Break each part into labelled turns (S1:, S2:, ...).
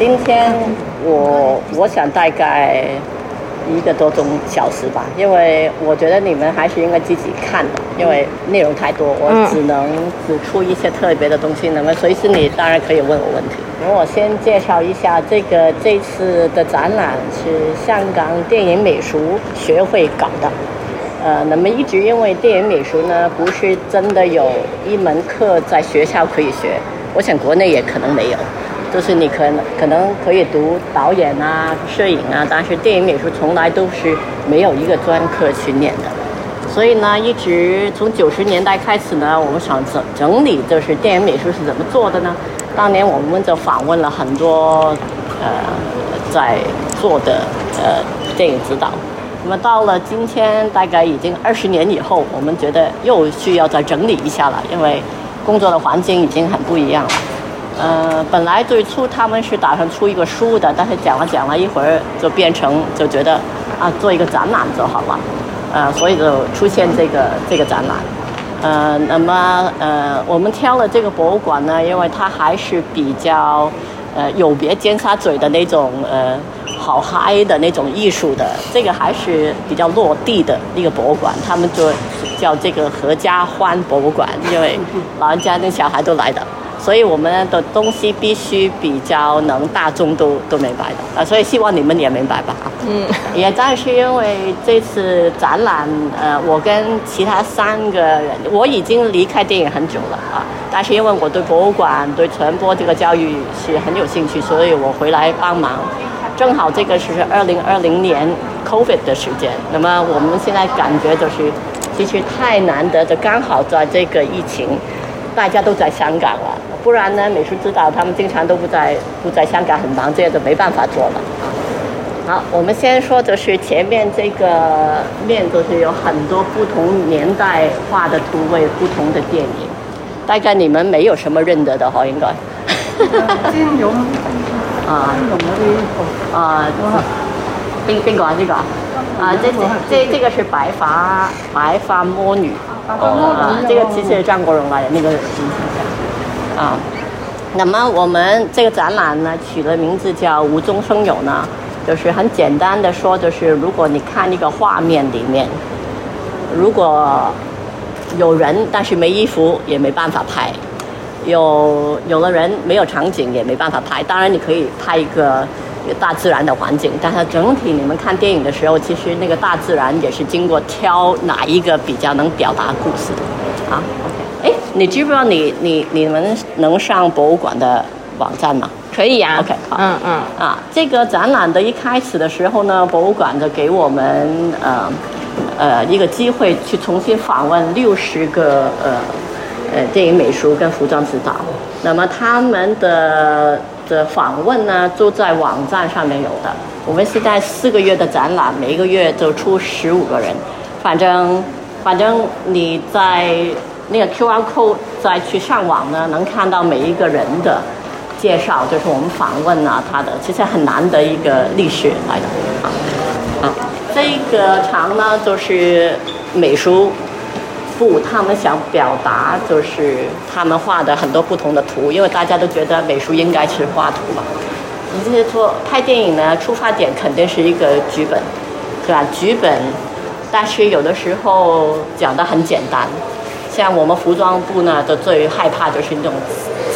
S1: 今天我我想大概一个多钟小时吧，因为我觉得你们还是应该自己看的，因为内容太多，我只能指出一些特别的东西。那么随时你当然可以问我问题。那我先介绍一下这个这次的展览是香港电影美术学会搞的。呃，那么一直因为电影美术呢，不是真的有一门课在学校可以学，我想国内也可能没有。就是你可能可能可以读导演啊、摄影啊，但是电影美术从来都是没有一个专科训练的。所以呢，一直从九十年代开始呢，我们想整整理，就是电影美术是怎么做的呢？当年我们就访问了很多呃在做的呃电影指导。那么到了今天，大概已经二十年以后，我们觉得又需要再整理一下了，因为工作的环境已经很不一样了。呃，本来最初他们是打算出一个书的，但是讲了讲了一会儿，就变成就觉得啊，做一个展览就好了，呃，所以就出现这个这个展览。呃，那么呃，我们挑了这个博物馆呢，因为它还是比较呃有别尖沙咀的那种呃好嗨的那种艺术的，这个还是比较落地的一个博物馆，他们就叫这个合家欢博物馆，因为老人家跟小孩都来的。所以我们的东西必须比较能大众都都明白的啊，所以希望你们也明白吧嗯，也正是因为这次展览，呃，我跟其他三个人，我已经离开电影很久了啊，但是因为我对博物馆、对传播这个教育是很有兴趣，所以我回来帮忙。正好这个是二零二零年 COVID 的时间，那么我们现在感觉就是，其实太难得的，刚好在这个疫情，大家都在香港了。不然呢？美术指导他们经常都不在，不在香港很忙，这样就没办法做了。好，我们先说的是前面这个面，就是有很多不同年代画的图位，不同的电影。大概你们没有什么认得的哈，应该。
S2: 金庸。啊。金庸嗰啲。啊。
S1: 边边个啊？这个？啊，这这这个是白发白发魔女。
S2: 啊。
S1: 这个其实是张国荣来的那个。啊，那么我们这个展览呢，取的名字叫“无中生有”呢，就是很简单的说，就是如果你看一个画面里面，如果有人但是没衣服，也没办法拍；有有的人没有场景，也没办法拍。当然，你可以拍一个大自然的环境，但是整体你们看电影的时候，其实那个大自然也是经过挑哪一个比较能表达故事的啊。哎，你知不知道你你你们能上博物馆的网站吗？
S2: 可以啊。
S1: OK，好。
S2: 嗯嗯。
S1: 啊，这个展览的一开始的时候呢，博物馆的给我们呃呃一个机会去重新访问六十个呃呃电影美术跟服装指导。那么他们的的访问呢，都在网站上面有的。我们现在四个月的展览，每一个月都出十五个人。反正反正你在。那个 Q R code 再去上网呢，能看到每一个人的介绍，就是我们访问啊，他的其实很难的一个历史来的啊啊。这个场呢，就是美术部他们想表达，就是他们画的很多不同的图，因为大家都觉得美术应该是画图嘛。你这些做拍电影呢，出发点肯定是一个剧本，是吧？剧本，但是有的时候讲的很简单。像我们服装部呢，的最害怕就是那种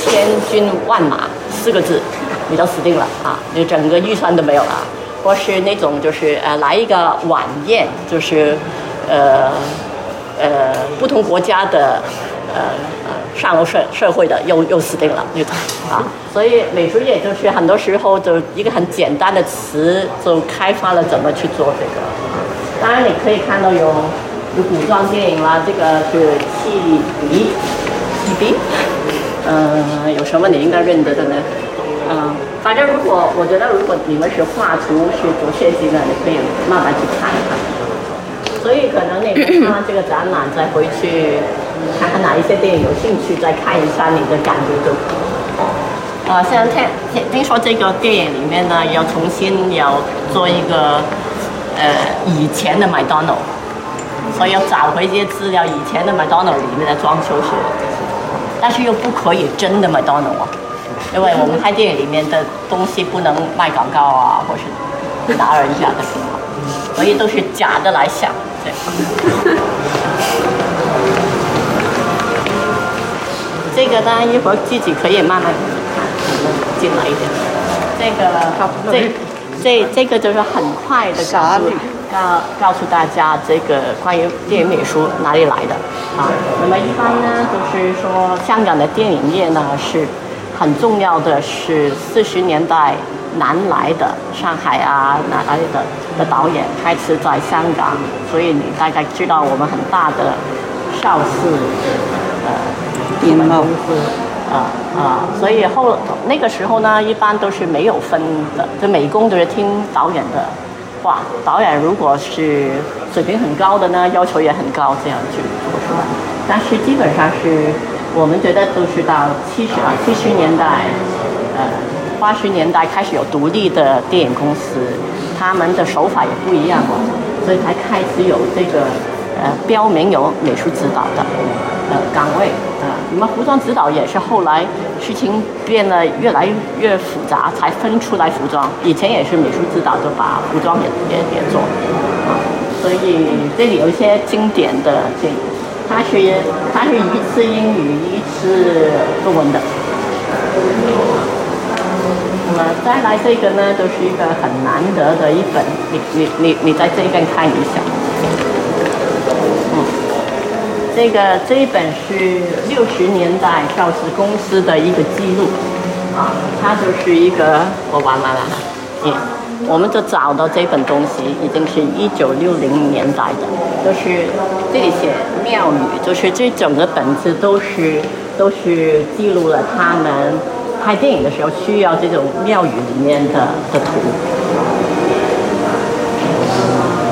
S1: 千军万马四个字，你就死定了啊！你整个预算都没有了。或是那种就是呃来一个晚宴，就是呃呃不同国家的呃呃上流社社会的又又死定了，啊。所以美术业就是很多时候就一个很简单的词就开发了怎么去做这个。当然你可以看到有。有古装电影啦，这个是戏鼻，戏鼻，嗯，有什么你应该认得的呢？嗯，反正如果我觉得如果你们是画图是做设计的，你可以慢慢去看一看。所以可能你看完这个展览再回去看看哪一些电影有兴趣，再看一下你的感觉就。啊，现在听听听说这个电影里面呢，要重新要做一个呃以前的麦当劳。所以要找回这些资料，以前的麦当劳里面的装修是，但是又不可以真的麦当劳啊，因为我们拍电影里面的东西不能卖广告啊，或是拿人家的什么，所以都是假的来想，对。这个呢，一会儿自己可以慢慢看，进来一点。这个，这这这个就是很快的告诉告告诉大家这个关于电影美术哪里来的。啊。那么一般呢，就是说香港的电影业呢是很重要的，是四十年代南来的上海啊哪来的？的导演开始在香港，所以你大概知道我们很大的邵氏呃。影公司，啊啊，所以后那个时候呢，一般都是没有分的，就美工都是听导演的。话，导演如果是水平很高的呢，要求也很高，这样去做出来。但是基本上是我们觉得都是到七十啊七十年代，呃八十年代开始有独立的电影公司，他们的手法也不一样了，所以才开始有这个呃标明有美术指导的。呃，岗位啊，你们服装指导也是后来事情变得越来越复杂，才分出来服装。以前也是美术指导就把服装也也也做啊，所以这里有一些经典的电影，它是它是一次英语，一次中文的。那么再来这个呢，就是一个很难得的一本，你你你你在这边看一下。这个这一本是六十年代邵氏公司的一个记录，啊，它就是一个我完了了，嗯，我们就找到这本东西已经是一九六零年代的，就是这里写庙宇，就是这整个本子都是都是记录了他们拍电影的时候需要这种庙宇里面的的图，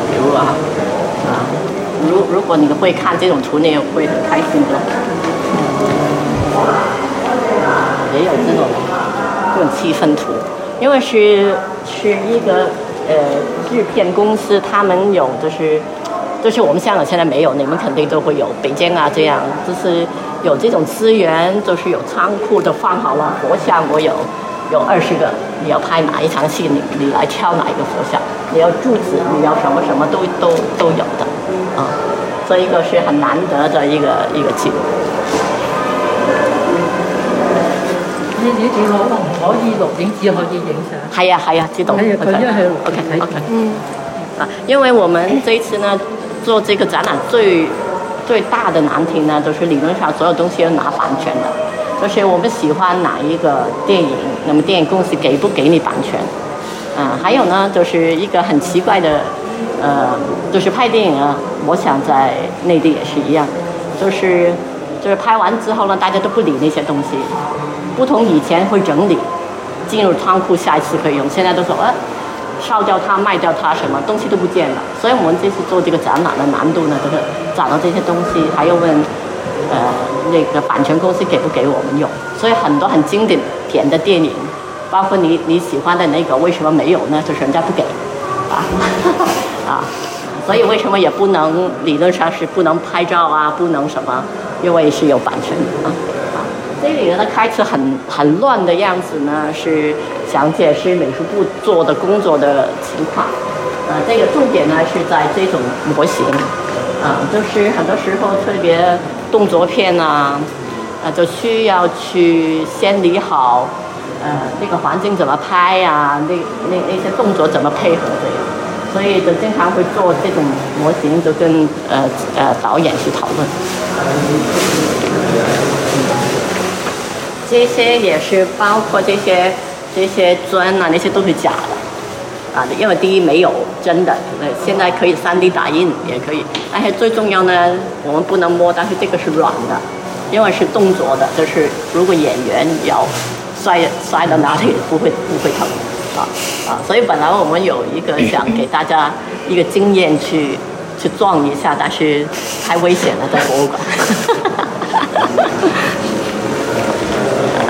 S1: 比如啊。如果你会看这种图，你也会很开心的。也有这种这种气氛图，因为是是一个呃制片公司，他们有就是就是我们香港现在没有，你们肯定都会有北京啊这样，就是有这种资源，就是有仓库都放好了佛像，我有有二十个，你要拍哪一场戏，你你来挑哪一个佛像，你要柱子，你要什么什么都都都有的。啊，这一个是很难得的一个一个记录。
S2: 呢啲電腦唔可以錄影，只可以影相。
S1: 係啊係啊，知道。
S2: 係啊，佢因為錄
S1: OK OK。嗯。啊，因为我们这一次呢做这个展览最最大的难题呢，就是理论上所有东西要拿版权的，就是我们喜欢哪一个电影，那么电影公司给不给你版权？啊，还有呢，就是一个很奇怪的。呃，就是拍电影啊，我想在内地也是一样，就是就是拍完之后呢，大家都不理那些东西，不同以前会整理，进入仓库，下一次可以用，现在都说呃，烧掉它，卖掉它，什么东西都不见了。所以我们这次做这个展览的难度呢，就是找到这些东西，还要问呃那个版权公司给不给我们用。所以很多很经典甜的电影，包括你你喜欢的那个，为什么没有呢？就是人家不给啊。啊，所以为什么也不能理论上是不能拍照啊，不能什么，因为是有版权的啊。这里的开始很很乱的样子呢，是想解释美术部做的工作的情况。呃，这个重点呢是在这种模型，啊，就是很多时候特别动作片啊，啊，就需要去先理好，呃，那个环境怎么拍呀，那那那些动作怎么配合这样。所以就经常会做这种模型，就跟呃呃导演去讨论。这些也是包括这些这些砖啊，那些都是假的啊，因为第一没有真的，现在可以 3D 打印也可以，但是最重要呢，我们不能摸，但是这个是软的，因为是动作的，就是如果演员要摔摔到哪里不会不会疼。啊啊！所以本来我们有一个想给大家一个经验去去撞一下，但是太危险了，在博物馆。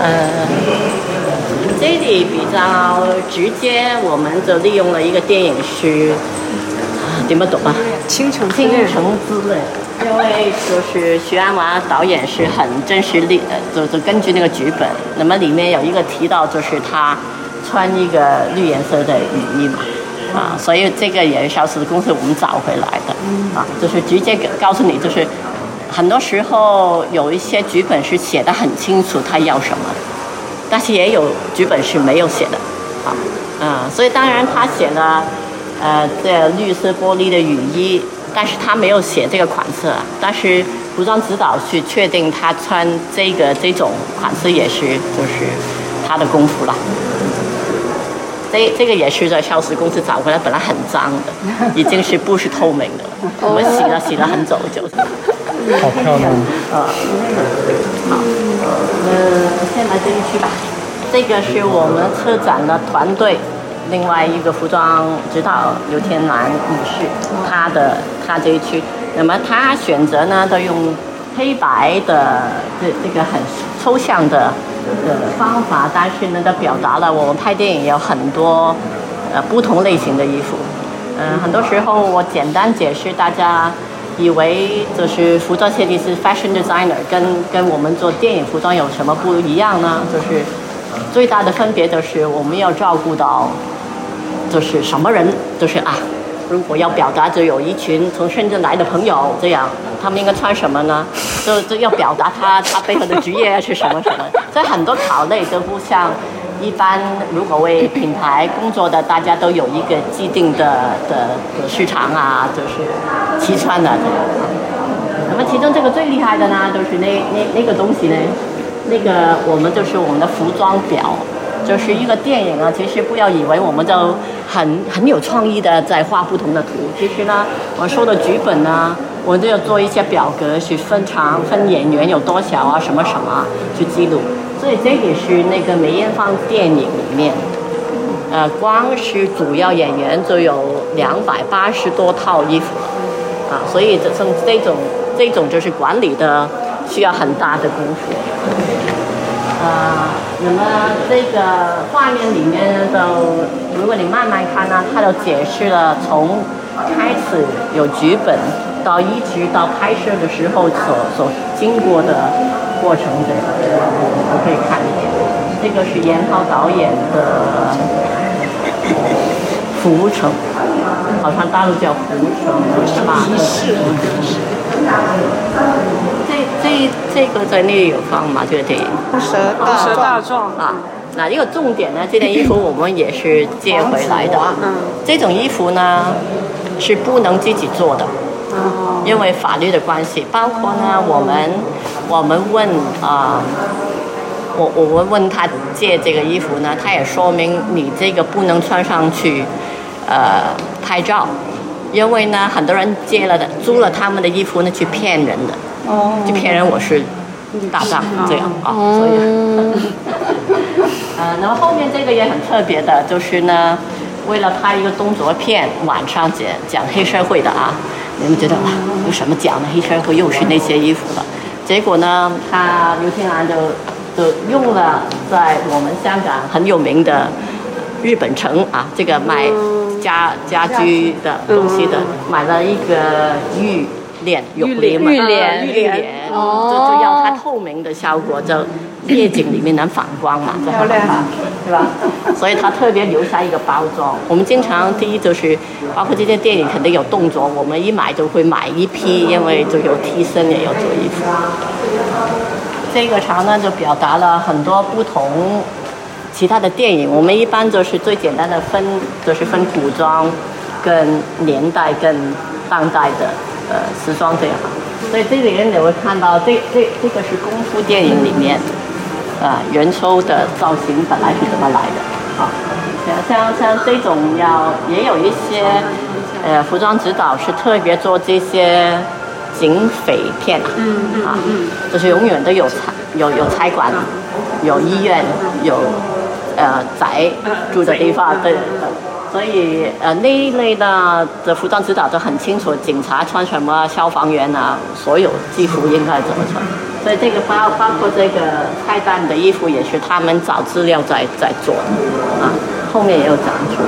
S1: 呃，这里比较直接，我们就利用了一个电影师，你们懂啊？
S3: 倾城之
S1: 倾。城之恋，因为就是徐安华导演是很真实历，呃，就就根据那个剧本，那么里面有一个提到就是他穿一个绿颜色的雨衣嘛，啊，所以这个也是消失公司我们找回来的，啊，就是直接告诉你，就是很多时候有一些剧本是写的很清楚他要什么，但是也有剧本是没有写的，啊，嗯，所以当然他写了。呃，这绿色玻璃的雨衣，但是他没有写这个款式，啊。但是服装指导去确定他穿这个这种款式也是就是他的功夫了。这这个也是在消失公司找回来，本来很脏的，已经是不是透明的了，我们洗了洗了很久就。
S4: 好漂亮。
S1: 啊，好，呃，先来这一区吧，这个是我们车展的团队。另外一个服装指导刘天南女士，她的她这一区，那么他选择呢都用黑白的这这个很抽象的呃方法，但是呢都表达了我们拍电影有很多呃不同类型的衣服。嗯，很多时候我简单解释，大家以为就是服装设计师 fashion designer 跟跟我们做电影服装有什么不一样呢？就是最大的分别就是我们要照顾到。就是什么人，就是啊，如果要表达，就有一群从深圳来的朋友，这样他们应该穿什么呢？就就要表达他他背后的职业是什么什么。所以很多考类都不像一般，如果为品牌工作的，大家都有一个既定的的的市场啊，就是齐穿的这样。那么其中这个最厉害的呢，就是那那那个东西呢，那个我们就是我们的服装表。就是一个电影啊，其实不要以为我们就很很有创意的在画不同的图。其实呢，我说的剧本呢，我就要做一些表格去分场、分演员有多少啊，什么什么去记录。所以这也是那个梅艳芳电影里面，呃，光是主要演员就有两百八十多套衣服啊。所以这种这种这种就是管理的需要很大的功夫。呃，那么这个画面里面的，如果你慢慢看呢，它都解释了从开始有剧本到一直到拍摄的时候所所经过的过程的，我可以看一点。这个是严浩导演的《浮城》，好像大陆叫《浮城》是吧？这这这个在那里有放吗？这个电影《
S3: 蛇蛇大壮》
S1: 啊，那一个重点呢，这件衣服 我们也是借回来的。嗯，这种衣服呢是不能自己做的，因为法律的关系。包括呢，我们我们问啊，我我们问他借这个衣服呢，他也说明你这个不能穿上去，呃，拍照。因为呢，很多人借了的、租了他们的衣服呢，去骗人的，去骗人我是大丈夫这样啊，所以，呃，那么后面这个也很特别的，就是呢，为了拍一个动作片，晚上讲讲黑社会的啊，你们觉得哇，有什么讲的？黑社会又是那些衣服了，结果呢，他刘天兰就就用了在我们香港很有名的日本城啊，这个卖。家家居的东西的，买了一个玉链，
S3: 玉链，玉
S1: 链，玉链，就就要它透明的效果，就夜景里面能反光嘛，
S3: 漂亮，
S1: 对吧？所以它特别留下一个包装。我们经常第一就是，包括这些电影肯定有动作，我们一买就会买一批，因为就有替身也有做衣服。这个长呢就表达了很多不同。其他的电影，我们一般就是最简单的分，就是分古装、跟年代、跟当代的呃时装这样。所以这里面你会看到，这这这个是功夫电影里面，啊，元秋的造型本来是怎么来的？啊，像像这种要也有一些呃服装指导是特别做这些警匪片
S3: 嗯
S1: 啊，就是永远都有财有有差馆，有医院有。呃，宅住的地方，对，所以呃那一类的的服装指导都很清楚，警察穿什么，消防员啊，所有制服应该怎么穿。所以这个包包括这个菜单的衣服也是他们找资料在在做的，啊，后面也有讲出。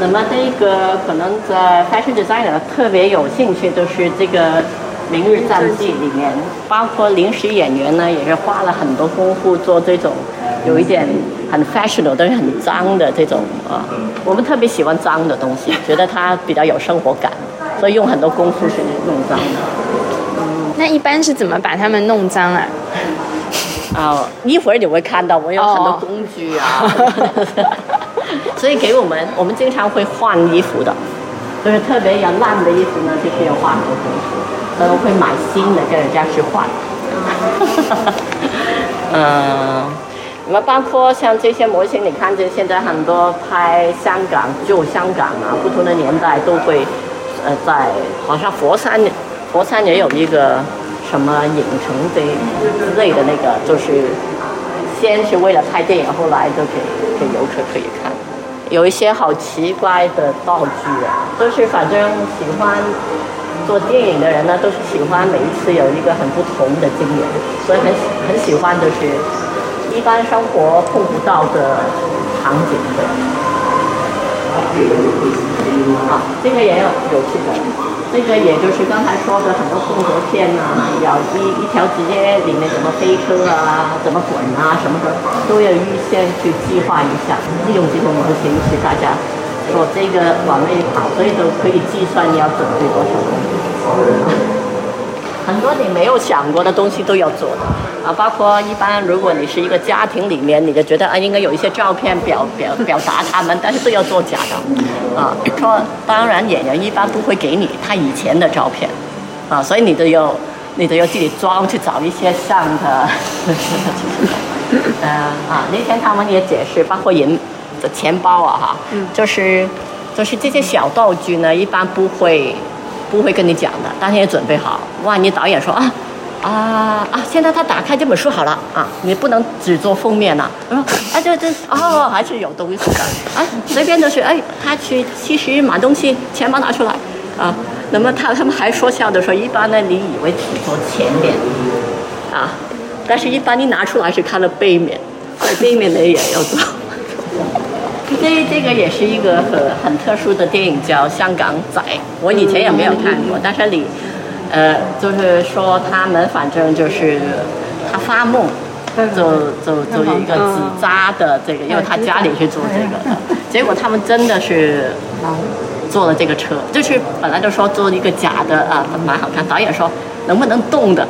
S1: 那么这个可能在 fashion designer 特别有兴趣，就是这个《明日战记》里面，包括临时演员呢，也是花了很多功夫做这种有一点很 fashionable 但是很脏的这种啊。我们特别喜欢脏的东西，觉得它比较有生活感，所以用很多功夫去弄脏的。
S5: 那一般是怎么把它们弄脏啊？
S1: 啊，一会儿你会看到我有很多
S5: 哦
S1: 工具啊，所以给我们，我们经常会换衣服的，就是特别要烂的衣服呢，就是要换很多功夫，所以我会买新的跟人家去换。嗯，那么包括像这些模型，你看见现在很多拍香港旧香港啊，不同的年代都会，呃，在好像佛山，佛山也有一个什么影城这之类的那个，就是先是为了拍电影，后来就给给游客可以看。有一些好奇怪的道具啊，都是反正喜欢做电影的人呢，都是喜欢每一次有一个很不同的经验，所以很很喜欢就是一般生活碰不到的场景的。啊，这个也有有趣的，这个也就是刚才说的很多动作片啊，要一一条直接里面怎么飞车啊，怎么滚啊，什么的都要预先去计划一下，利用这个模型使大家说这个往那里跑，所以都可以计算你要准备多少东西。很多你没有想过的东西都要做的啊，包括一般如果你是一个家庭里面，你就觉得啊应该有一些照片表表表达他们，但是都要做假的啊。说当然演员一般不会给你他以前的照片啊，所以你都要你都要自己装去找一些像的。呃啊，那天他们也解释，包括银的钱包啊哈，就是就是这些小道具呢，一般不会不会跟你讲的，当天也准备好。万一导演说啊啊啊，现在他打开这本书好了啊，你不能只做封面呐、我说啊，这这哦，还是有东西的啊，随便就是哎，他去其实买东西，钱包拿出来啊。那么他他们还说笑的说，一般呢，你以为只做前面啊，但是一般你拿出来是看了背面，背面的也要做。这这个也是一个很很特殊的电影，叫《香港仔》。我以前也没有看过，但是里，呃，就是说他们反正就是他发梦，就就就有一个纸扎的这个，因为他家里是做这个的，结果他们真的是做了这个车，就是本来就说做一个假的啊，蛮好看。导演说能不能动的，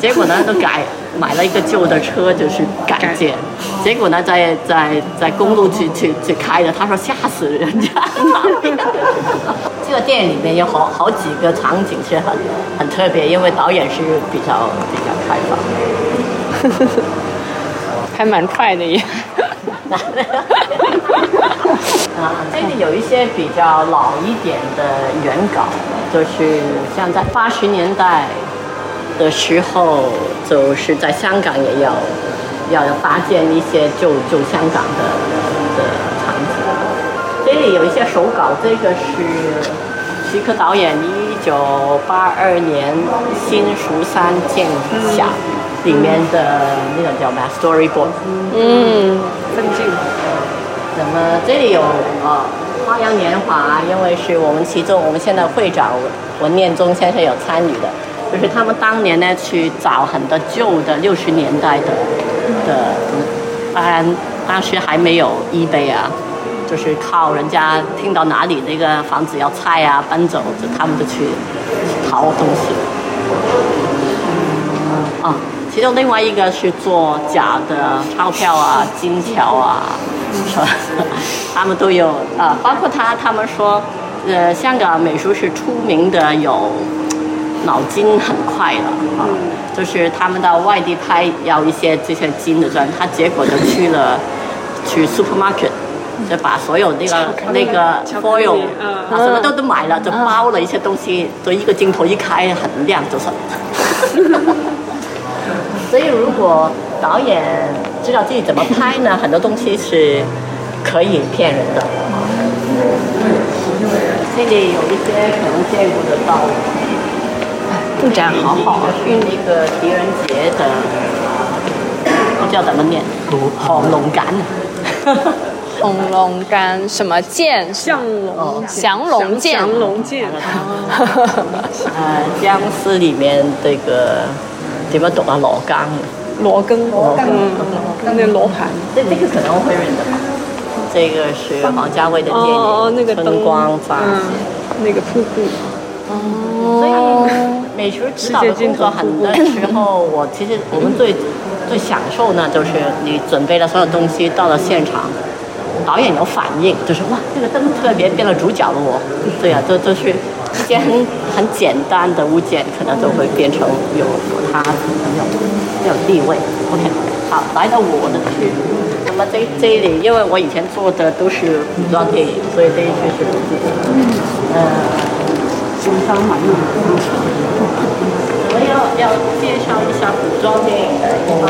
S1: 结果呢都改买了一个旧的车，就是改建。结果呢，在在在公路去去去开的，他说吓死人家。这个电影里面有好好几个场景是很很特别，因为导演是比较比较开放。
S5: 还蛮快的耶。
S1: 啊，这里有一些比较老一点的原稿，就是像在八十年代的时候，就是在香港也要要搭建一些旧旧香港的的场景。这里有一些手稿，这个是徐克导演一九八二年《新蜀山剑侠》里面的那个叫什么 storyboard。
S5: 嗯，
S3: 分镜。
S1: 那么这里有呃《花样年华》，因为是我们其中我们现在会长文念中先生有参与的，就是他们当年呢去找很多旧的六十年代的的，当然当时还没有 eBay 啊，就是靠人家听到哪里那个房子要拆啊搬走，就他们就去淘东西。啊，其中另外一个是做假的钞票啊、金条啊，是吧？他们都有啊，包括他，他们说，呃，香港美术是出名的有脑筋很快了啊，就是他们到外地拍要一些这些金的砖，他结果就去了去 supermarket。就把所有那个那个 foil
S3: 嗯
S1: 啊什么都都买了，就包了一些东西，就一个镜头一开很亮，就是。所以，如果导演知道自己怎么拍呢，很多东西是可以骗人的。这里有一些可能见过的道具，
S5: 布展好好
S1: 去。那个狄仁杰的，不知道怎么念，红龙杆，
S5: 红龙干什么剑？
S3: 降龙
S5: 降龙剑。
S3: 降龙剑。
S1: 呃，僵尸里面这个點樣讀啊？罗庚，
S3: 罗庚，罗庚，嗯，那罗盘。
S1: 这这个可能会认得吧？这个是王家卫的电影，春光乍
S3: 嗯，那个瀑布。
S1: 所以美术指导的工作很多时候，我其实我们最最享受呢，就是你准备了所有东西到了现场，导演有反应，就是哇，这个灯特别变了主角了我，对呀、啊，这就是一件很很简单的物件，可能都会变成有有它很有很有地位。OK，好，来到我的区，那么这这里，因为我以前做的都是古装电影，所以这一区是我自己的，呃。
S2: 新商滿意。
S1: 我们要要介绍一下古装电影的一般。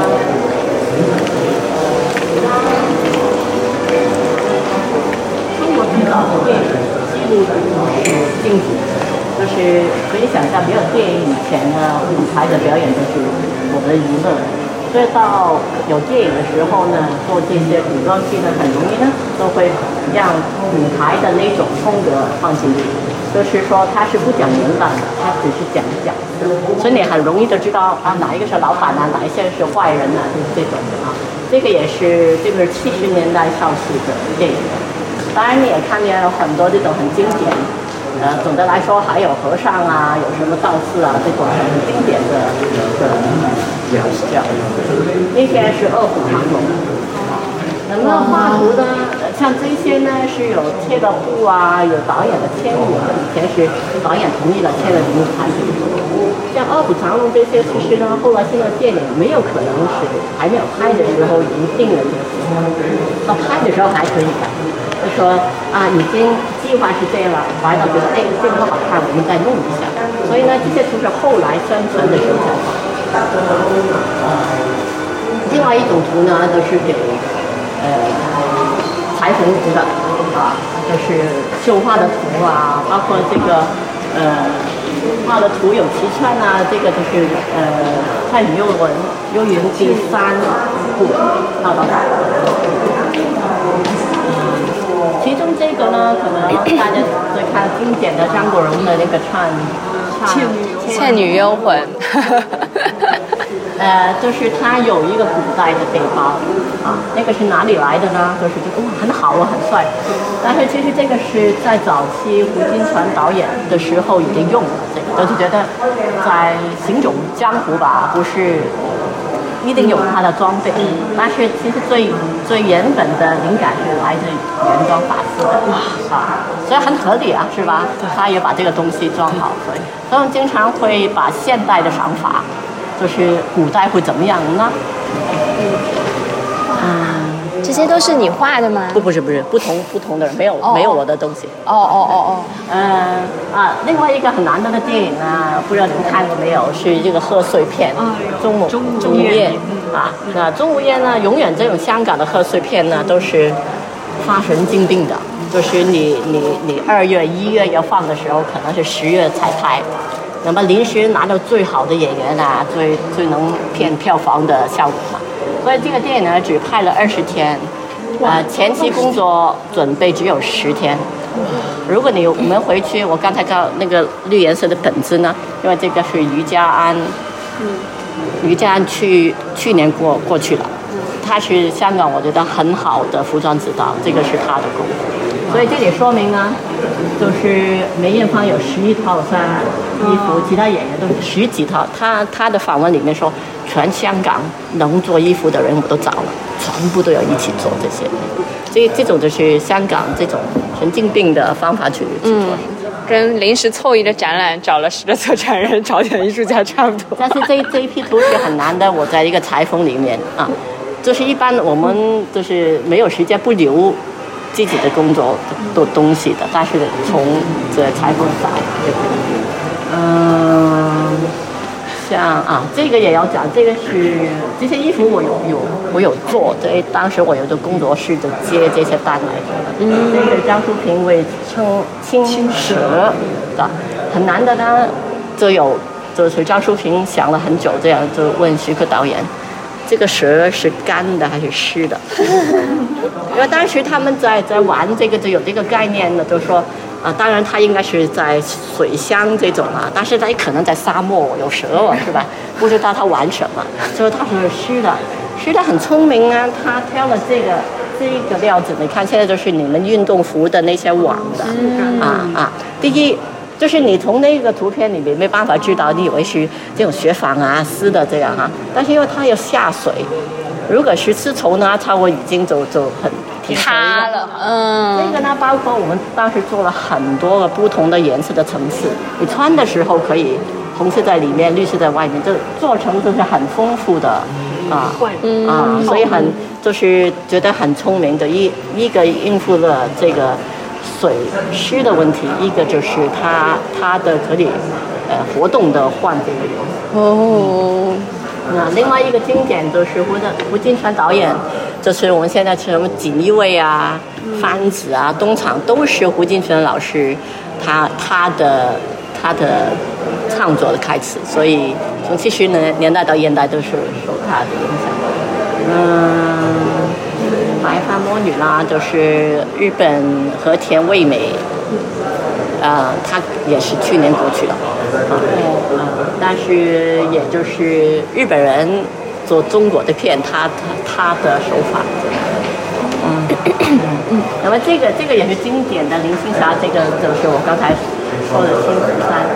S1: 中国最早的电影记录的就是京劇，就是可以想象，没有电影以前呢，舞台的表演都是我们的娱乐。所以到有电影的时候呢，做这些古装戏呢，很容易呢，都会让舞台的那种风格放进去。就是说，他是不讲明白的，他只是講角色，所以你很容易就知道啊，哪一个是老板啊，哪一些是坏人啊，就是这种的啊。这个也是，这个是七十年代邵氏的电影。当然，你也看见有很多这种很经典，呃，总的来说还有和尚啊，有什么道士啊，这种很经典的的角色。那些是卧虎藏龙。那么画图呢，像这些呢是有貼的布啊，有导演的簽名，以前是导演同意了簽了名才可以做。像臥虎藏龙》这些，其实呢后来现在电影没有可能是还没有拍的时候已经定了這些，到拍的时候还可以改，就说啊已经计划是这样了，拍到覺得哎這個不好看，我们再弄一下。所以呢这些图是后来宣传的时候才放。另外一种图呢，都、就是给。呃，裁縫圖的啊，就是绣花的图啊，包括这个呃画的图有齊全啊，这个就是呃蔡雨悠文幽云第三部到到大。其中这个呢，可能大家最看经典的张国荣的那个唱《
S5: 倩女幽魂》。
S1: 呃，就是他有一个古代的背包，啊，那个是哪里来的呢？就是覺得哇，很好啊，很帅。但是其实这个是在早期胡金铨导演的时候已经用了，这个，我就是覺得在行走江湖吧，不是一定有他的装备，但是其实最最原本的灵感是来自原装法师的，啊，所以很合理啊，是吧？他也把这个东西装好，所以他們經常会把现代的想法。就是古代会怎么样呢？
S5: 啊，这些都是你画的吗？
S1: 不，不是，不是，不同不同的人，没有、oh. 沒有我的东西。
S5: 哦哦哦哦。
S1: 嗯啊，另外一个很难得的电影呢，不知道你们看过没有？是这个贺岁片《鍾無鍾無艷》啊。那《鍾無艷》呢，永远这种香港的贺岁片呢，都是发神经病的，就是你你你二月一月要放的时候，可能是十月才拍。那么临时拿到最好的演员啊，最最能骗票房的效果嘛，所以这个电影呢只拍了二十天，呃，前期工作准备只有十天。如果你我们回去，我刚才告那个绿颜色的本子呢，因为这个是余家安，余家安去去年过过去了，他是香港我觉得很好的服装指导，这个是他的功。所以这里说明呢，就是梅艳芳有十一套衫衣服，其他演员都是十几套。他他的访问里面说，全香港能做衣服的人我都找了，全部都要一起做这些。这这种就是香港这种神经病的方法去去做。
S5: 嗯，跟临时凑一个展览，找了十个策展人，找點藝術家差不多。
S1: 但是这这一批图是很难的，我在一个裁缝里面啊，就是一般我们就是没有时间不留。自己的工作的东西的，但是从这裁縫找，嗯，像啊，这个也要讲，这个是这些衣服我有有我有做，這當時我有個工作室就接这些单来做的。嗯，這個張淑平為稱青蛇的，很难的呢，就有就是张淑平想了很久，这样就问徐克导演。这个蛇是干的还是湿的？因为当时他们在在玩这个就有这个概念呢，就说，啊，当然它应该是在水乡这种啊，但是它也可能在沙漠有蛇哦，是吧？不知道它玩什么，所以它是湿的，湿的很聪明啊，它挑了这个这个料子，你看现在就是你们运动服的那些网的，啊啊，第一。就是你从那个图片里面没办法知道，你以为是这种雪纺啊丝的这样啊，但是因为它要下水，如果是丝绸呢，它会已经就就很
S5: 塌了，嗯。
S1: 那个呢，包括我们当时做了很多个不同的颜色的层次，你穿的时候可以红色在里面，绿色在外面，就做成就是很丰富的啊啊，所以很就是觉得很聪明的一一个应付了这个。水湿的问题，一个就是它它的可以呃活动的换这个油。哦。那另外一个经典就是胡的胡金铨导演，就是我们现在什么锦衣卫啊、番子啊、东厂都是胡金铨老师他他的他的创作的开始，所以从七十年年代到现代都是受他的影响。嗯。白发魔女啦，就是日本和田惠美，呃，她也是去年过去了，啊，但是也就是日本人做中国的片，他他他的手法，嗯，那么这个这个也是经典的林青霞，这个就是我刚才说的青石山，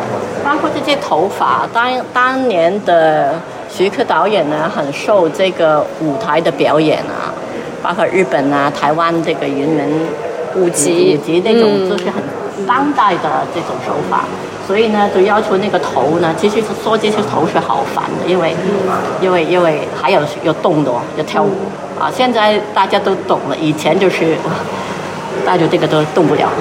S1: 包括这些头发，当当年的徐克导演呢，很受这个舞台的表演啊。包括日本啊、台湾这个云门舞集、舞集那种，就是很当代的这种手法，所以呢，就要求那个头呢，其实说这些头是好烦的，因为因为因为还有要动的，要跳舞啊。现在大家都懂了，以前就是 带着这个都动不了。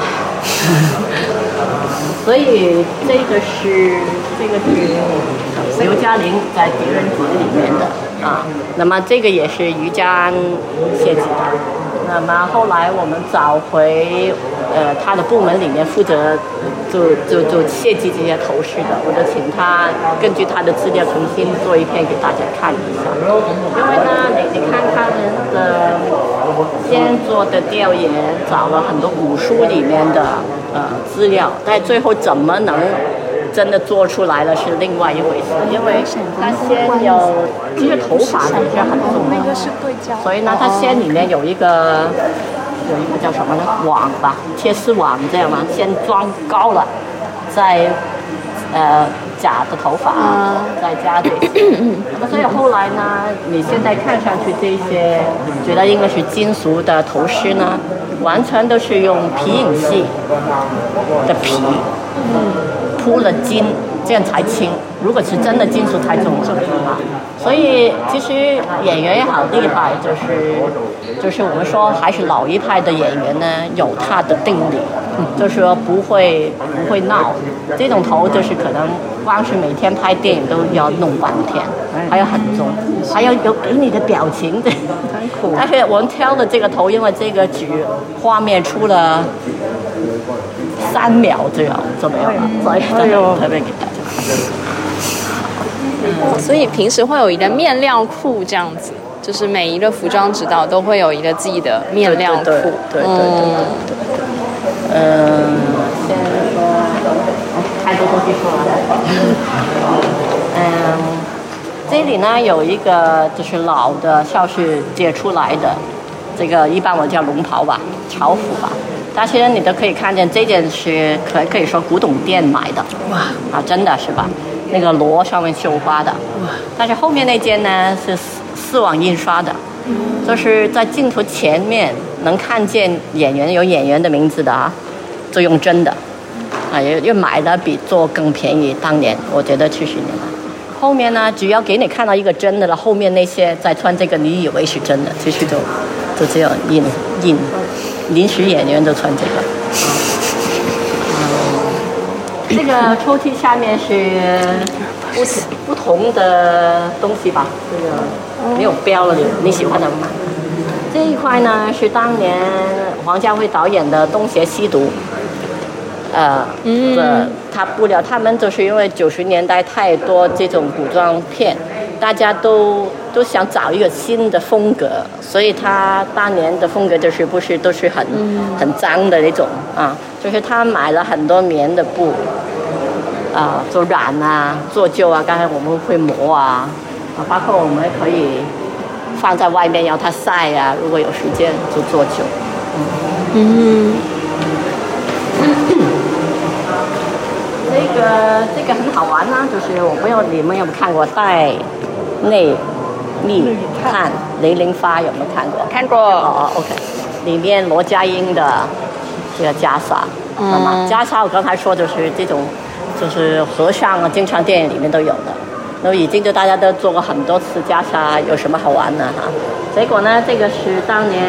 S1: 所以这个是这个是刘嘉玲在《狄仁杰》里面的。啊，那么这个也是于家设计的。那么后来我们找回呃他的部门里面负责就就就设计这些头饰的，我就请他根据他的资料重新做一篇给大家看一下。因为呢，你你看他们的先做的调研，找了很多古书里面的呃资料，但最后怎么能？真的做出来了是另外一回事，因为它先有，其实头发呢也是很重要，所以呢，它先里面有一个有一个叫什么呢？网吧，切丝网这样嘛，先装高了，再呃假的头发，再加这些。那么所以后来呢，你现在看上去这些，觉得应该是金属的头饰呢，完全都是用皮影戏的皮。铺了金，这样才轻。如果是真的金属太重了。所以其实演员也好厉害，就是就是我们说还是老一派的演员呢，有他的定力，就是说不会不会闹。这种头就是可能光是每天拍电影都要弄半天，还有很重，还要有给你的表情的。但是我们挑的这个头，因为这个纸画面出了。三秒就有就没有了，所以特别给大家。
S5: 所以平时会有一个面料库这样子，就是每一个服装指导都会有一个自己的面料库。对
S1: 对对对。嗯，先说，太多东西说了。嗯，这里呢有一个就是老的校式借出来的，这个一般我叫龙袍吧，朝服吧。但是你都可以看见，这件是可可以说古董店买的哇啊，真的是吧？那个螺上面绣花的哇。但是后面那件呢是丝丝网印刷的，就是在镜头前面能看见演员有演员的名字的啊，就用真的啊，又又买的比做更便宜。当年我觉得七十年了。后面呢，只要给你看到一个真的了，后面那些再穿这个，你以为是真的，其实就就只有印印。临时演员都穿这个，这个抽屉下面是不不同的东西吧？这个没有标了，你你喜欢的买。这一块呢是当年黄家辉导演的《东邪西毒》，呃，这他布料，他们就是因为九十年代太多这种古装片，大家都都想找一个新的风格，所以他当年的风格就是不是都是很、很脏的那种啊，就是他买了很多棉的布，啊，做染啊，做旧啊，刚才我们会磨啊，啊，包括我们可以放在外面让它晒啊，如果有时间就做旧。
S5: 嗯，
S1: 这个这个很好玩呢、就是我不知道你们有没有看过《带内密探零零发》，有没有看过？
S5: 看过。
S1: 哦，OK，里面罗家英的这个袈裟，
S5: 嗯
S1: 袈裟我刚才说就是这种，就是和尚啊，经常电影里面都有的。那么已经就大家都做过很多次袈裟，有什么好玩的哈？结果呢，这个是当年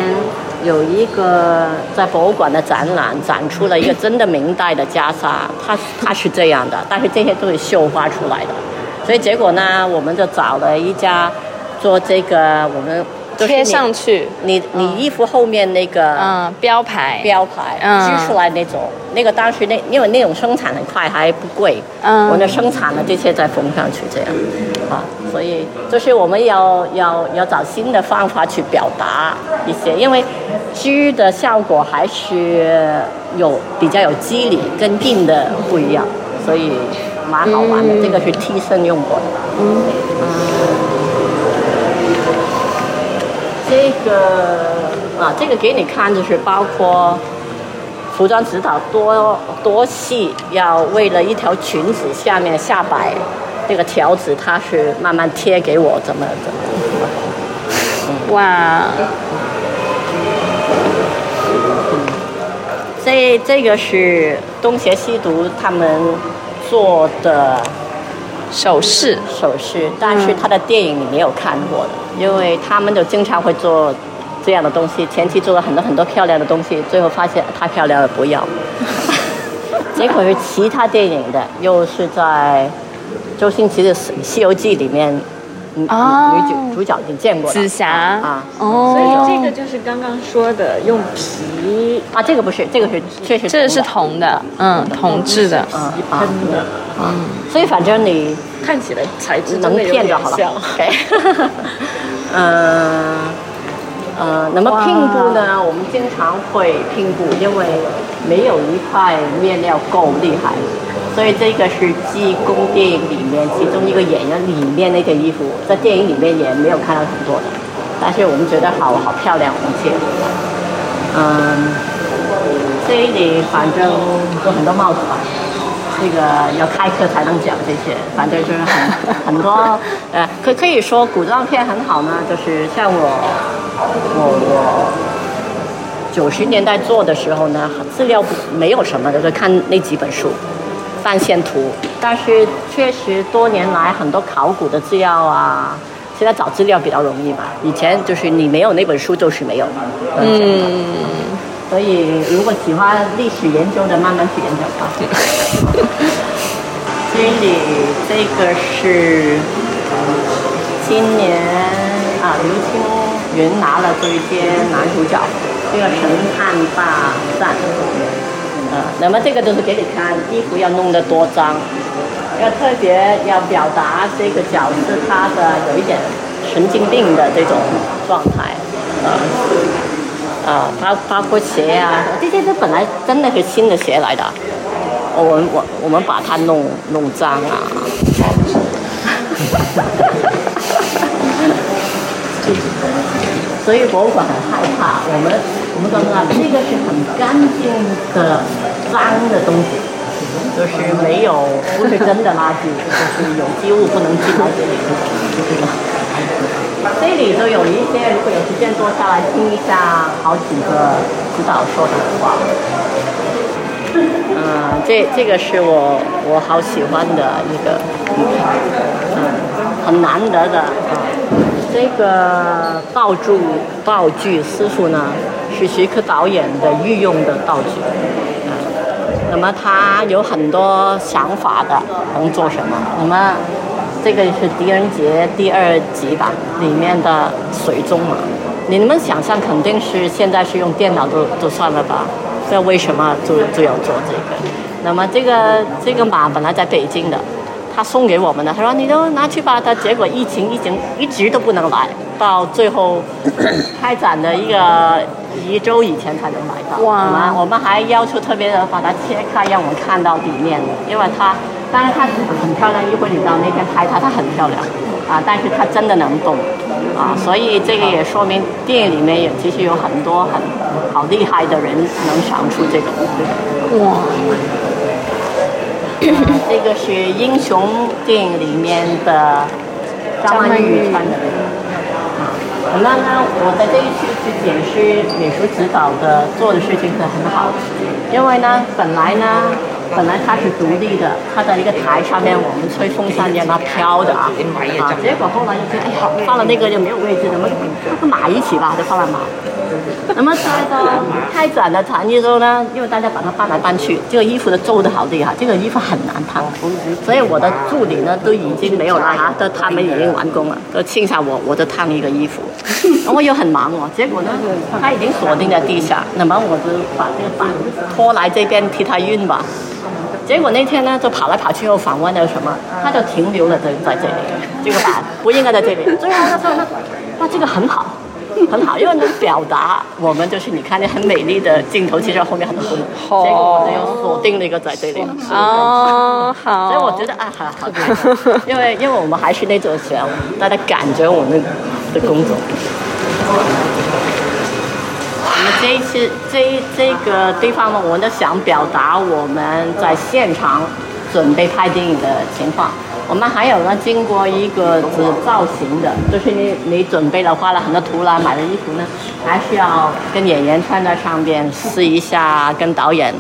S1: 有一个在博物馆的展览，展出了一个真的明代的袈裟，它它是这样的，但是这些都是绣花出来的。所以结果呢，我们就找了一家做这个，我们就
S5: 贴上去，
S1: 你你衣服后面那个
S5: 嗯，标牌，
S1: 标牌
S5: 嗯。
S1: 织出来那种，那个当时那因为那种生产很快还不贵，
S5: 嗯。
S1: 我们生产了这些再缝上去这样，啊，所以就是我们要要要找新的方法去表达一些，因为织的效果还是有比较有肌理，跟定的不一样，所以蛮好玩的。这个是替身用过的。嗯这个啊，这个给你看，就是包括服装指导多多细，要为了一条裙子下面下摆那个条子，它是慢慢贴给我，怎么怎么。
S5: 哇，
S1: 这这个是东邪西毒他们做的
S5: 首饰，
S1: 首饰，但是他的电影你没有看过的，因为他们就经常会做这样的东西，前期做了很多很多漂亮的东西，最后发现太漂亮了不要，结果是其他电影的，又是在周星驰的《西西游记》里面，女
S5: 哦。
S1: 女主主角你见过了。
S5: 紫霞
S1: 啊，
S5: 哦，
S2: 所以这个就是刚刚说的用皮
S1: 啊，这个不是，这个是确实
S5: 这个是
S1: 铜的
S5: 嗯，铜制的，
S1: 啊啊
S2: 喷的，
S1: 嗯，所以反正你
S2: 看起来材质
S1: 能骗就好了
S2: 点像。。
S1: OK，呃呃，那么拼布呢，我们经常会拼布，因为没有一块面料够厉害，所以这个是济公电影里面其中一个演员里面那件衣服，在电影里面也没有看到很多的，但是我们觉得好好漂亮，我们切。嗯，这里反正有很多帽子吧。这个要开课才能讲这些，反正就是很很多，呃，可可以说古装片很好呢，就是像我我我九十年代做的时候呢，资料不没有什么的，就看那几本书，范线图，但是确实多年来很多考古的资料啊。现在找资料比较容易嘛，以前就是你没有那本书就是没有。嗯，所以如果喜欢历史研究的，慢慢去研究吧。这里这个是今年啊，刘青云拿了最佳男主角，这个《神探大战》。啊，那么这个就是给你看，衣服要弄得多脏，要特别要表达这个角是他的有一点神经病的这种状态，呃。啊，包包括鞋啊，这些都本来真的是新的鞋来的，我们我我们把它弄弄脏啊。所以博物馆很害怕，我们我们刚刚这个是很干净的脏的东西，就是没有不是真的垃圾，就是有机物不能进来这里，这。里都有一些，如果有时间坐下来听一下好几个指导说的话。嗯，这这个是我我好喜欢的一个，嗯，很难得的啊。这个道具道具师傅呢，是徐克导演的御用的道具。啊，那么他有很多想法的，能做什么？那么这个是狄仁杰第二集吧，里面的水中马。你们想象肯定是现在是用电脑都都算了吧？这为什么就就要做这个？那么这个这个马本来在北京的，他送给我们的，他说你都拿去吧。他结果疫情疫情一直都不能来，到最后 开展的一个一周以前才能来到。
S5: 哇
S1: 我们还要求特别的把它切开，让我们看到里面的，因为它当然它很漂亮，一会儿你到那边拍它它很漂亮啊，但是它真的能动啊，所以这个也说明电影里面也其实有很多很好厉害的人能想出这个这这个是英雄电影里面的张曼玉穿的那个。啊，那呢，我在这一次去解释美术指导的做的事情是很好的，因为呢，本来呢，本来它是独立的，它在一个台上面我们吹风扇让它飘的啊，啊，结果后来就觉得，哎呀，放了那个就没有位置，怎么跟马一起吧，就放了马。那么在到开展的产业之后呢，因为大家把它搬来搬去，这个衣服都皱的好厉害，这个衣服很难烫，所以我的助理呢都已经没有了啊，都他们已经完工了，都剩下我，我就烫一个衣服，我又很忙哦，结果呢，他已经锁定在地下，那么我就把这个板拖来这边替他运吧。结果那天呢，就跑来跑去又访问了什么，他就停留了在在这里，这个板不应该在这里。最后他说他，哇，这个很好。很好，因为能表达我们就是你看那很美丽的镜头，其实后面很多，结果我们又锁定了一个在这里。
S5: 哦，好。
S1: 所以我觉得啊，好好，因为 因为我们还是那种想大家感觉我们的工作。我们这一次这这个地方呢，我们都想表达我们在现场准备拍电影的情况。我们还有呢，经过一个是造型的，就是你你准备了画了很多图啦，买的衣服呢，还是要跟演员穿在上边试一下，跟导演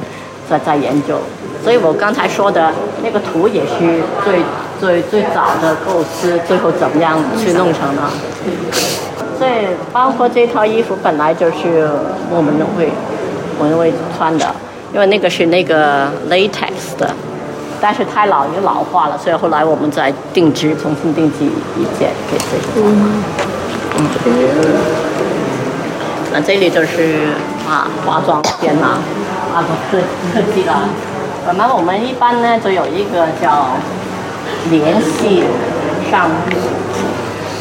S1: 再再研究。所以我刚才说的那个图也是最最最早的构思，最后怎么样去弄成的。所以包括这套衣服本来就是我们会我们会穿的，因为那个是那个 latex 的。但是太老，已经老化了，所以后来我们再定制，重新定制一件给这个。嗯。那这里就是啊，化妆间啦，啊，不是科技了。本来我们一般呢，就有一个叫联系上部，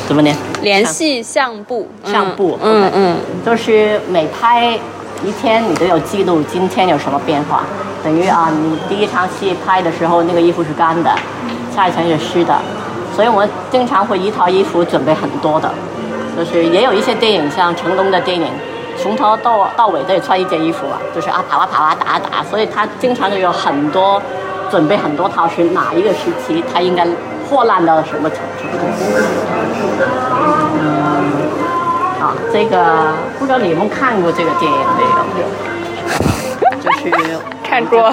S1: 怎么念？
S5: 联系相簿，
S1: 相簿，
S5: 嗯。嗯，
S1: 就是每拍一天，你都有记录今天有什么变化。等于啊，你第一场戏拍的时候，那个衣服是干的，下一场是湿的，所以我们经常会一套衣服准备很多的，就是也有一些电影，像成龙的电影，从头到到尾都得穿一件衣服啊，就是啊啪啪啪啪打啊打，所以他经常就有很多准备很多套，是哪一个时期他应该破烂到什么程度？这个不知道你们看过这个电影没有？就是。
S5: 看过，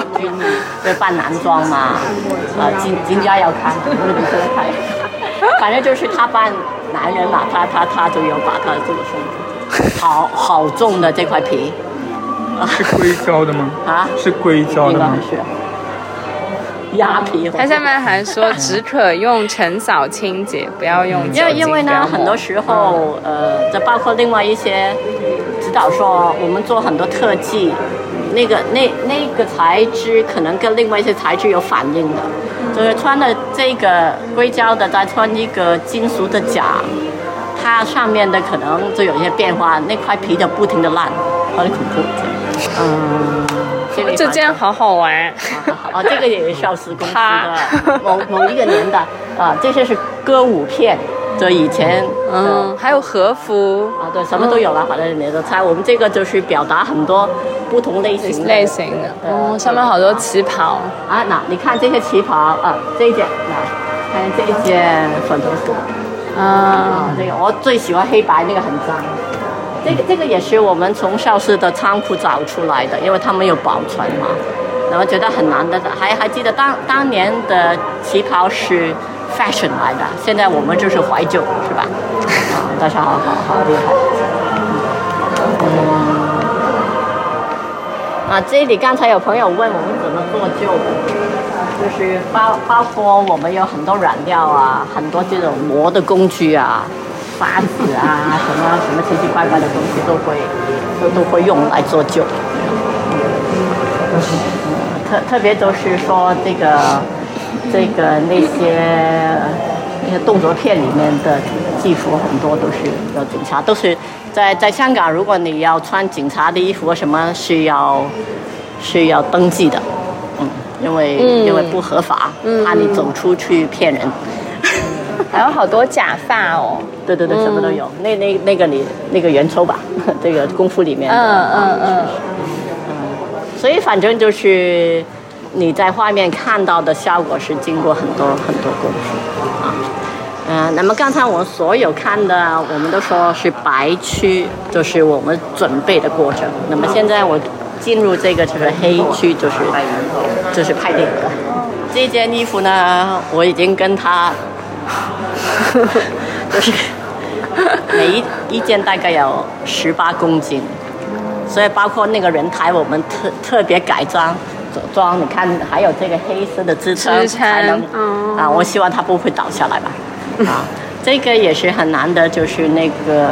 S1: 就扮男装嘛，啊，金金家要看，反正就是他扮男人嘛，他他他就要把他这个胸，好好重的这块皮，
S4: 是硅胶的吗？
S1: 啊，
S4: 是硅胶的吗？
S1: 是。鸭皮。
S5: 它下面还说只可用尘扫清洁，不要用。
S1: 因为因为呢，很多时候，呃，这包括另外一些指导说，我们做很多特技。那个那那个材质可能跟另外一些材质有反应的，就是穿了这个硅胶的，再穿一个金属的甲，它上面的可能就有一些变化，那块皮就不停的烂，好恐怖。嗯，
S5: 这这样好好玩。
S1: 哦，这个也是邵氏公司的某某一个年代。啊，这些是歌舞片。就以前，
S5: 嗯，还有和服。
S1: 啊，对，什么都有了，反正你都猜。我们这个就是表达很多不同类型
S5: 类型的，哦，上面好多旗袍。
S1: 啊，那你看这些旗袍啊，这一件，来，看这一件粉红色，啊，这个我最喜欢黑白那个很脏，这个这个也是我们从邵氏的仓库找出来的，因为它没有保存嘛，然后觉得很难的，还还记得当当年的旗袍是。fashion 来的，现在我们就是怀旧，是吧？啊，大家好好好厉害。嗯。啊，这里刚才有朋友问我们怎么做旧，就是包包括我们有很多染料啊，很多这种磨的工具啊，刷子啊，什么什么奇奇怪怪的东西都会都都会用来做旧。特特别都是说这个。这个那些那些动作片里面的技服很多都是有警察，都是在在香港，如果你要穿警察的衣服，什么是要是要登记的，嗯，因为、因为不合法，怕你走出去骗人。
S5: 还有好多假发哦。
S1: 对对对，什么都有。那那那个你那个圆抽吧，这个功夫里面的。
S5: 嗯嗯嗯。
S1: 所以反正就是你在画面看到的效果是经过很多很多功夫啊。嗯、那么刚才我们所有看的，我们都说是白区，就是我们准备的过程。那么现在我进入这个就是黑区，就是就是拍电影的。这件衣服呢，我已经跟他，就是每一一件大概有十八公斤。所以包括那个人台，我们特特别改装装，你看还有这个黑色的支撑才能、
S5: 哦
S1: 啊，我希望它不会倒下来吧，啊，这个也是很难的，就是那个，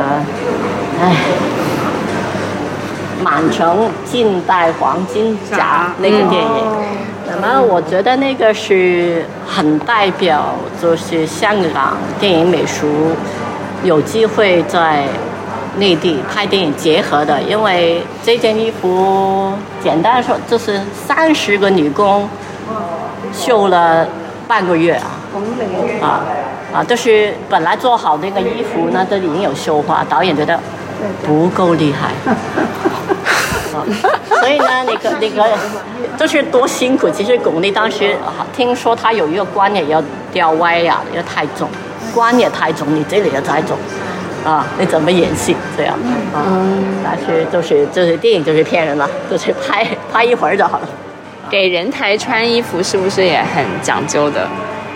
S1: 唉，满城尽带黄金甲那个电影。那我觉得那个是很代表，就是香港电影美术有机会在内地拍电影结合的，因为这件衣服简单说就是三十个女工绣了半个月啊，啊啊，就是本来做好那个衣服呢，都已经有绣花，导演觉得不够厉害。啊所以呢，那个那个就是多辛苦。其实巩俐当时啊听说她有一个关也要掉歪呀，因为太重，关也太重，你这里也太重，啊，你怎么演戏这样？啊，但是就是就是电影就是骗人了，就是拍拍一会儿就好了。
S5: 给人台穿衣服是不是也很讲究的？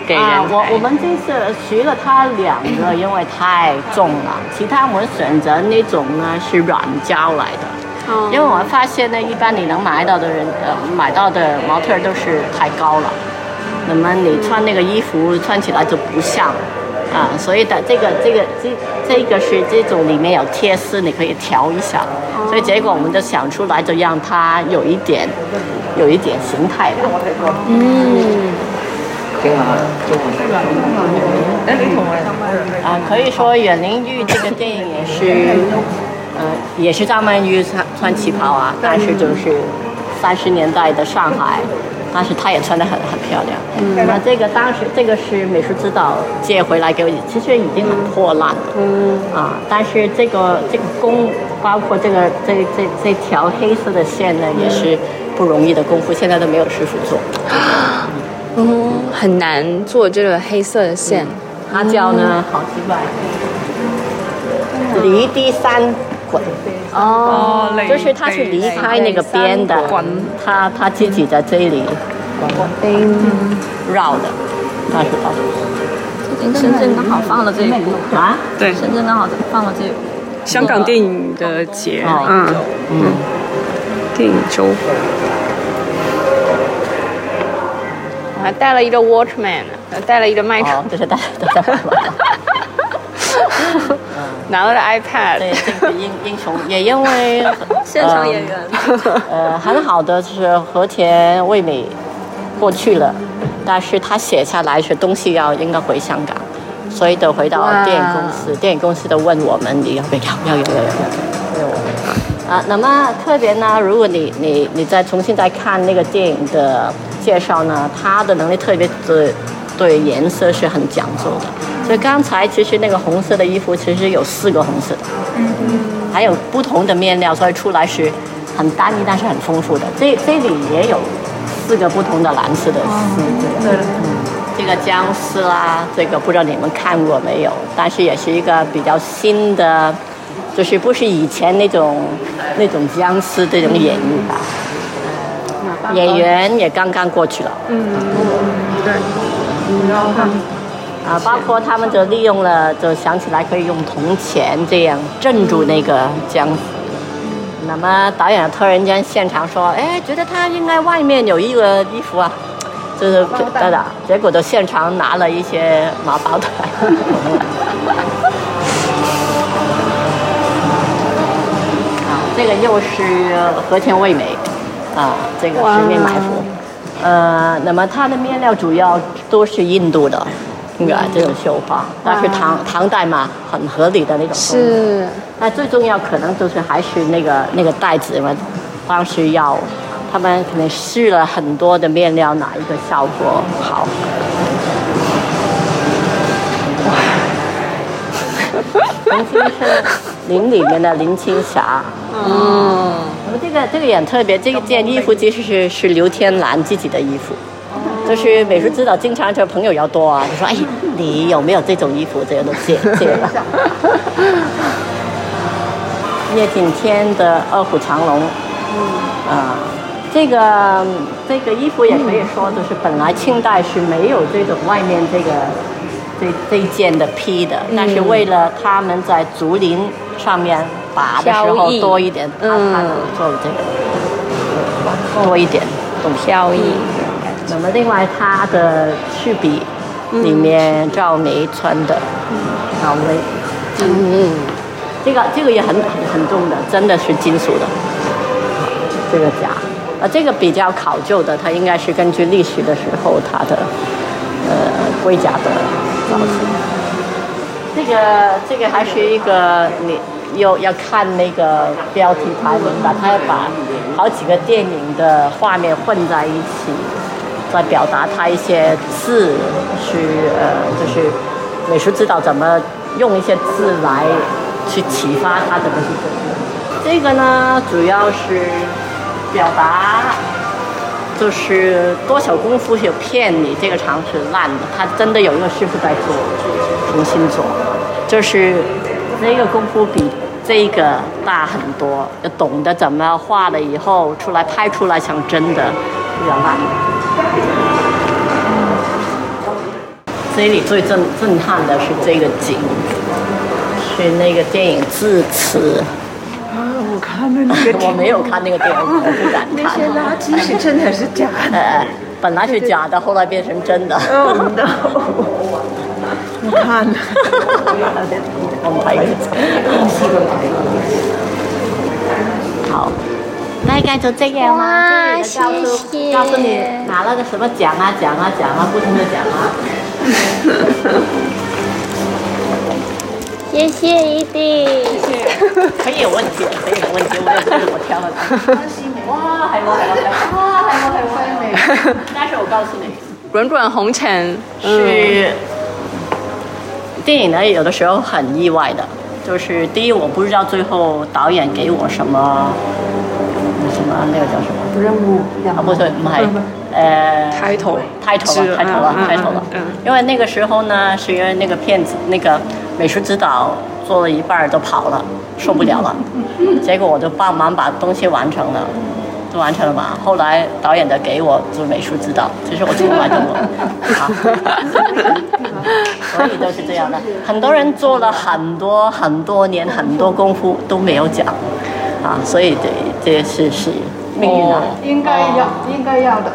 S5: 给人
S1: 我我们这次学了它两个，因为太重了，其他我们选择那种呢是软胶来的。
S5: 哦。
S1: 因为我发现呢，一般你能买到的人，呃，买到的模特都是太高了，那么你穿那个衣服穿起来就不像，啊，所以的这个这个这这个是这种里面有贴丝，你可以调一下，所以结果我们就想出来，就让它有一点有一点形态吧。啊，可以说《远灵玉》这个电影也是，呃，也是张曼玉穿穿旗袍啊，但是就是三十年代的上海，但是她也穿得很很漂亮。嗯那么这个当时这个是美术指导借回来给我，其实已经很破烂了。嗯。啊，但是这个这个工，包括这个这这这条黑色的线呢，也是不容易的功夫，现在都没有师傅做。
S5: 哦，很难做这个黑色的线。
S1: 阿胶呢，好奇怪，离地三滚，
S5: 哦，
S1: 就是他是离开那个边的，他他自己在这里绕的，他是绕的
S2: 深圳刚好放了这一部，
S1: 啊，
S3: 对，
S2: 深圳刚好放了这一部。
S3: 香港电影的节，
S1: 哦
S3: 嗯。嗯，电影周，
S5: 我还带了一个 Watchman，还带了一个麦克。
S1: 哦，，这是大家都在玩玩。
S5: 拿了个 iPad。
S1: 对，这个英英雄也因为
S2: 现场演员，
S1: 呃，很好的是和田惠美过去了，但是他写下来是东西要应该回香港，所以得回到
S5: 哇
S1: 电影公司，电影公司都问我们你要不要，要要要要要要。啊，那么特别呢，如果你你你再重新再看那个电影的介绍呢，他的能力特别对对颜色是很讲究的。所以刚才其实那个红色的衣服其实有四个红色的，还有不同的面料，所以出来是很单一，但是很丰富的。这这里也有四个不同的蓝色的丝，对，嗯，这个姜丝啦，这个不知道你们看过没有，但是也是一个比较新的，就是不是以前那种那种僵尸这种演绎吧。演员也刚刚过去了，啊，包括他们就利用了，就想起来可以用铜钱这样镇住那个僵尸。那么导演突然间现场说：“哎，觉得他应该外面有一个衣服啊，就是对的。”结果就现场拿了一些麻包的。啊，这个又是和田味美，啊，这个十面埋伏。呃，那么它的面料主要都是印度的，这种绣花，但是唐唐代嘛，很合理的那种。
S5: 是，
S1: 那最重要可能就是还是那个那个袋子嘛，当时要他们可能试了很多的面料，哪一个效果好。林青是林里面的林青霞。
S5: 嗯，
S1: 我们这个这个也很特别，这件衣服其实是是刘天兰自己的衣服，就是美术指导经常就朋友要多啊，就说哎，你有没有这种衣服？这样都借借了。叶景天的《二虎藏龙》，嗯啊，这个这个衣服也可以说，就是本来清代是没有这种外面这个这这一件的披的，但是为了他们在竹林上面拔的时候多一点，他
S5: 嗯
S1: 他做了这个多一点东西。
S5: 飘逸，
S1: 那么另外它的赤壁里面赵梅穿的老威，
S5: 嗯，
S1: 这个这个也很很很重的，真的是金属的，这个甲，啊，这个比较考究的，它应该是根据历史的时候它的呃龟甲的造型。这个这个还是一个你又要看那个标题才明白，它要把好几个电影的画面混在一起，在表达他一些字是呃，就是美术指导怎么用一些字来去启发他的东西。这个呢，主要是表达。就是多少功夫有骗你，这个厂是烂的，他真的有一个师傅在做，重新做，就是那个功夫比这个大很多，要懂得怎么画了以后出来拍出来像真的，比较烂。这里最震震撼的是这个景，是那个电影《智齿
S2: 啊，我看了那个》，
S1: 我没有看那个电影，我不敢看
S2: 那些。垃圾是真的是假的。
S1: 呃，本来是假的，后来变成真的。
S2: 哦 no！我看了，
S1: 我们拍一个。好，大概就这样吗？
S5: 谢谢
S1: 告诉你拿了个什么奖啊奖啊奖啊，不同的奖啊。
S5: 谢谢一定，
S1: 可以有问題，可以有问题，我有我挑了。哇，係喎係喎，哇係喎係喎係喎。但是我告诉你，
S5: 滚滚红尘
S1: 是。电影呢，有的时候很意外的，就是第一我不知道最后导演给我什么什么那个叫什么？
S2: 任務
S1: 啊，不是唔係呃
S3: 抬头
S1: 抬头
S3: 是
S1: 了，抬头了，
S3: 嗯
S1: 抬头了。因为那个时候呢，是因为那个骗子那个美术指导做了一半儿都跑了，受不了了，结果我就帮忙把东西完成了。就完成了嘛。后来导演的给我做美术指导，其实我从来都没有。啊，所以都是这样的。很多人做了很多很多年很多功夫都没有奖，啊，所以这这是是命运啊。
S2: 應該要应该要的，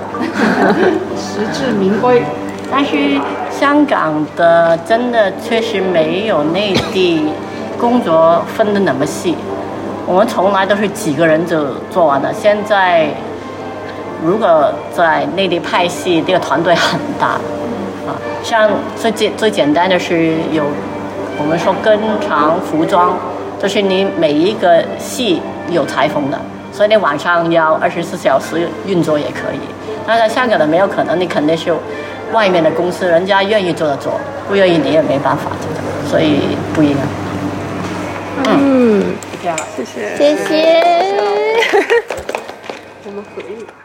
S2: 实至名归。
S1: 但是香港的真的确实没有内地工作分的那么细，我们从来都是几个人就做完了。现在如果在内地拍戏，这个团队很大啊，像最简最简单的是有我们说跟长服装，就是你每一个戏有裁缝的，所以你晚上要二十四小时运作也可以。那在香港的没有可能，你肯定是外面的公司，人家愿意做的做，不愿意你也没办法，真的，所以不一样。
S5: 嗯。
S3: 谢谢。
S5: 谢谢。
S3: 我们合影。